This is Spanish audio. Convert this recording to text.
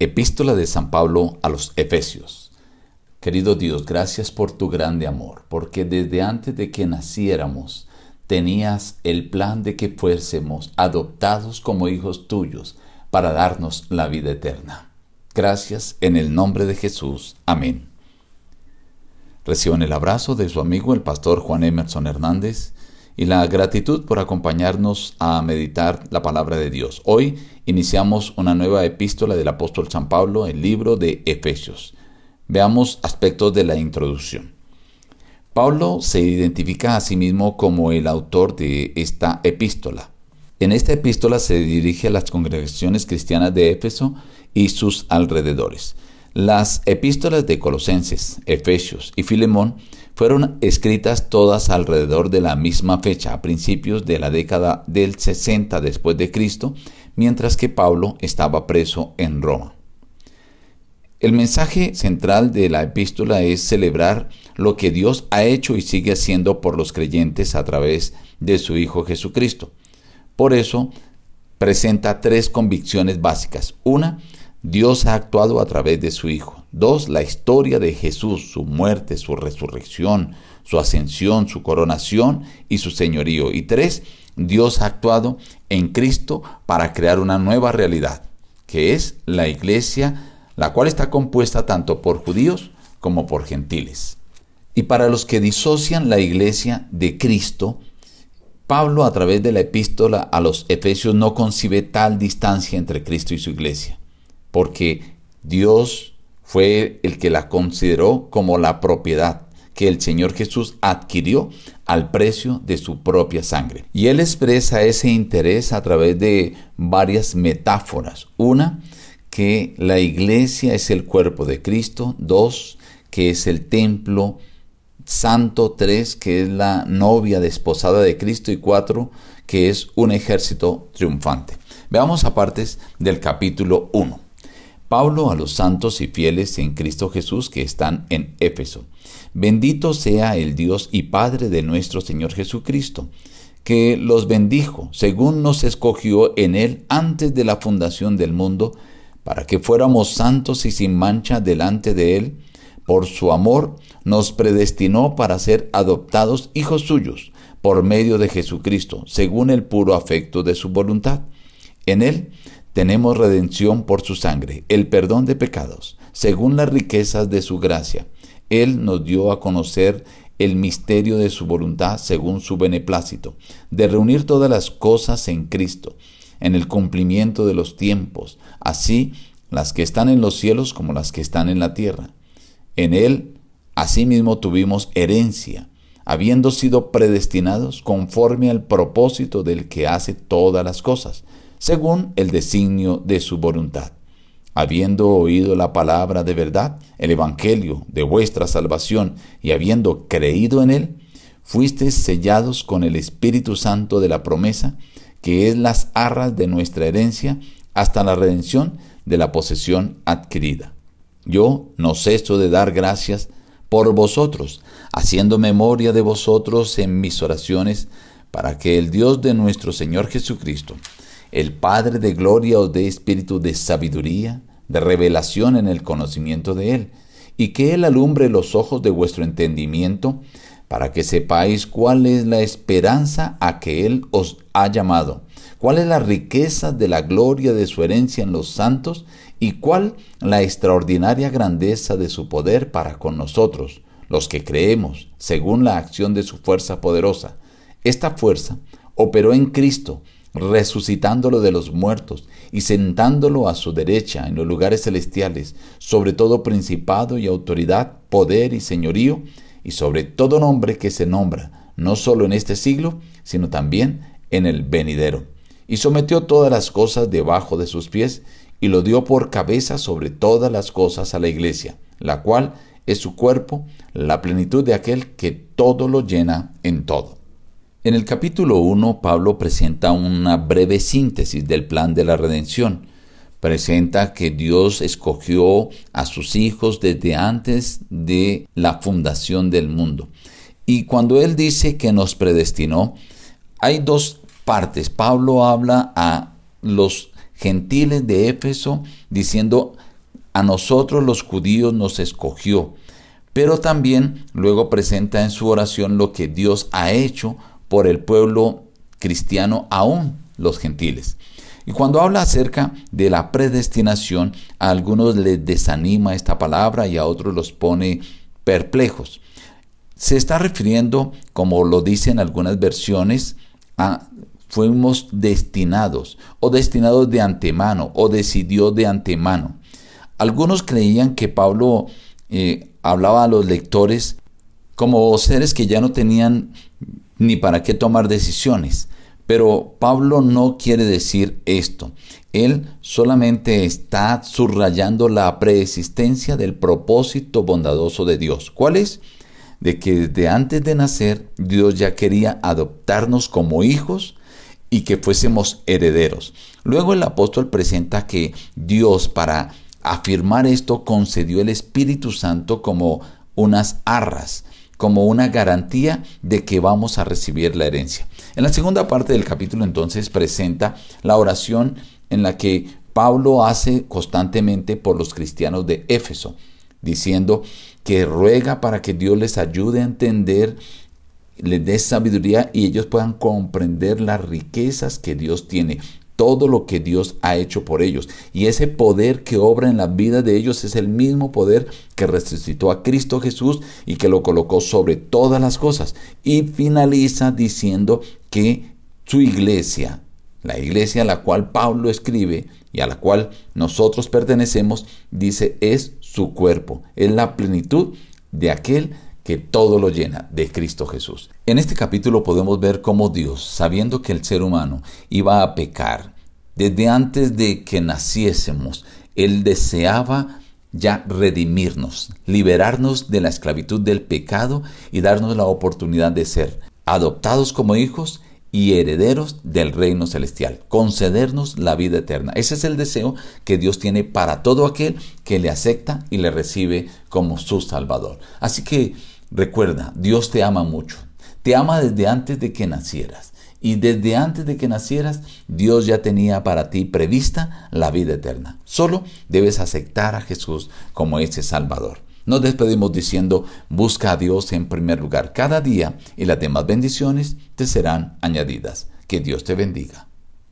Epístola de San Pablo a los Efesios. Querido Dios, gracias por tu grande amor, porque desde antes de que naciéramos tenías el plan de que fuésemos adoptados como hijos tuyos para darnos la vida eterna. Gracias en el nombre de Jesús. Amén. Reciban el abrazo de su amigo el pastor Juan Emerson Hernández y la gratitud por acompañarnos a meditar la palabra de Dios. Hoy iniciamos una nueva epístola del apóstol San Pablo, el libro de Efesios. Veamos aspectos de la introducción. Pablo se identifica a sí mismo como el autor de esta epístola. En esta epístola se dirige a las congregaciones cristianas de Éfeso y sus alrededores. Las epístolas de Colosenses, Efesios y Filemón fueron escritas todas alrededor de la misma fecha, a principios de la década del 60 después de Cristo, mientras que Pablo estaba preso en Roma. El mensaje central de la epístola es celebrar lo que Dios ha hecho y sigue haciendo por los creyentes a través de su Hijo Jesucristo. Por eso presenta tres convicciones básicas. Una, Dios ha actuado a través de su Hijo. Dos, la historia de Jesús, su muerte, su resurrección, su ascensión, su coronación y su señorío. Y tres, Dios ha actuado en Cristo para crear una nueva realidad, que es la iglesia, la cual está compuesta tanto por judíos como por gentiles. Y para los que disocian la iglesia de Cristo, Pablo a través de la epístola a los Efesios no concibe tal distancia entre Cristo y su iglesia porque Dios fue el que la consideró como la propiedad que el Señor Jesús adquirió al precio de su propia sangre. Y él expresa ese interés a través de varias metáforas. Una, que la iglesia es el cuerpo de Cristo. Dos, que es el templo santo. Tres, que es la novia desposada de Cristo. Y cuatro, que es un ejército triunfante. Veamos partes del capítulo 1. Pablo a los santos y fieles en Cristo Jesús que están en Éfeso. Bendito sea el Dios y Padre de nuestro Señor Jesucristo, que los bendijo según nos escogió en Él antes de la fundación del mundo, para que fuéramos santos y sin mancha delante de Él. Por su amor nos predestinó para ser adoptados hijos suyos por medio de Jesucristo, según el puro afecto de su voluntad. En Él tenemos redención por su sangre, el perdón de pecados, según las riquezas de su gracia. Él nos dio a conocer el misterio de su voluntad según su beneplácito, de reunir todas las cosas en Cristo, en el cumplimiento de los tiempos, así las que están en los cielos como las que están en la tierra. En Él, asimismo, tuvimos herencia, habiendo sido predestinados conforme al propósito del que hace todas las cosas según el designio de su voluntad. Habiendo oído la palabra de verdad, el Evangelio de vuestra salvación, y habiendo creído en él, fuisteis sellados con el Espíritu Santo de la promesa, que es las arras de nuestra herencia, hasta la redención de la posesión adquirida. Yo no ceso de dar gracias por vosotros, haciendo memoria de vosotros en mis oraciones, para que el Dios de nuestro Señor Jesucristo, el Padre de gloria os dé espíritu de sabiduría, de revelación en el conocimiento de Él, y que Él alumbre los ojos de vuestro entendimiento, para que sepáis cuál es la esperanza a que Él os ha llamado, cuál es la riqueza de la gloria de su herencia en los santos, y cuál la extraordinaria grandeza de su poder para con nosotros, los que creemos, según la acción de su fuerza poderosa. Esta fuerza operó en Cristo, resucitándolo de los muertos y sentándolo a su derecha en los lugares celestiales, sobre todo principado y autoridad, poder y señorío, y sobre todo nombre que se nombra, no solo en este siglo, sino también en el venidero. Y sometió todas las cosas debajo de sus pies, y lo dio por cabeza sobre todas las cosas a la iglesia, la cual es su cuerpo, la plenitud de aquel que todo lo llena en todo. En el capítulo 1, Pablo presenta una breve síntesis del plan de la redención. Presenta que Dios escogió a sus hijos desde antes de la fundación del mundo. Y cuando Él dice que nos predestinó, hay dos partes. Pablo habla a los gentiles de Éfeso, diciendo, a nosotros los judíos nos escogió. Pero también luego presenta en su oración lo que Dios ha hecho por el pueblo cristiano, aún los gentiles. Y cuando habla acerca de la predestinación, a algunos les desanima esta palabra y a otros los pone perplejos. Se está refiriendo, como lo dicen algunas versiones, a fuimos destinados o destinados de antemano o decidió de antemano. Algunos creían que Pablo eh, hablaba a los lectores como seres que ya no tenían ni para qué tomar decisiones. Pero Pablo no quiere decir esto. Él solamente está subrayando la preexistencia del propósito bondadoso de Dios. ¿Cuál es? De que desde antes de nacer Dios ya quería adoptarnos como hijos y que fuésemos herederos. Luego el apóstol presenta que Dios para afirmar esto concedió el Espíritu Santo como unas arras, como una garantía de que vamos a recibir la herencia. En la segunda parte del capítulo entonces presenta la oración en la que Pablo hace constantemente por los cristianos de Éfeso, diciendo que ruega para que Dios les ayude a entender les dé sabiduría y ellos puedan comprender las riquezas que Dios tiene, todo lo que Dios ha hecho por ellos. Y ese poder que obra en la vida de ellos es el mismo poder que resucitó a Cristo Jesús y que lo colocó sobre todas las cosas. Y finaliza diciendo que su iglesia, la iglesia a la cual Pablo escribe y a la cual nosotros pertenecemos, dice, es su cuerpo, es la plenitud de aquel que todo lo llena de Cristo Jesús. En este capítulo podemos ver cómo Dios, sabiendo que el ser humano iba a pecar, desde antes de que naciésemos, Él deseaba ya redimirnos, liberarnos de la esclavitud del pecado y darnos la oportunidad de ser adoptados como hijos y herederos del reino celestial, concedernos la vida eterna. Ese es el deseo que Dios tiene para todo aquel que le acepta y le recibe como su Salvador. Así que Recuerda, Dios te ama mucho. Te ama desde antes de que nacieras. Y desde antes de que nacieras, Dios ya tenía para ti prevista la vida eterna. Solo debes aceptar a Jesús como ese Salvador. Nos despedimos diciendo, busca a Dios en primer lugar cada día y las demás bendiciones te serán añadidas. Que Dios te bendiga.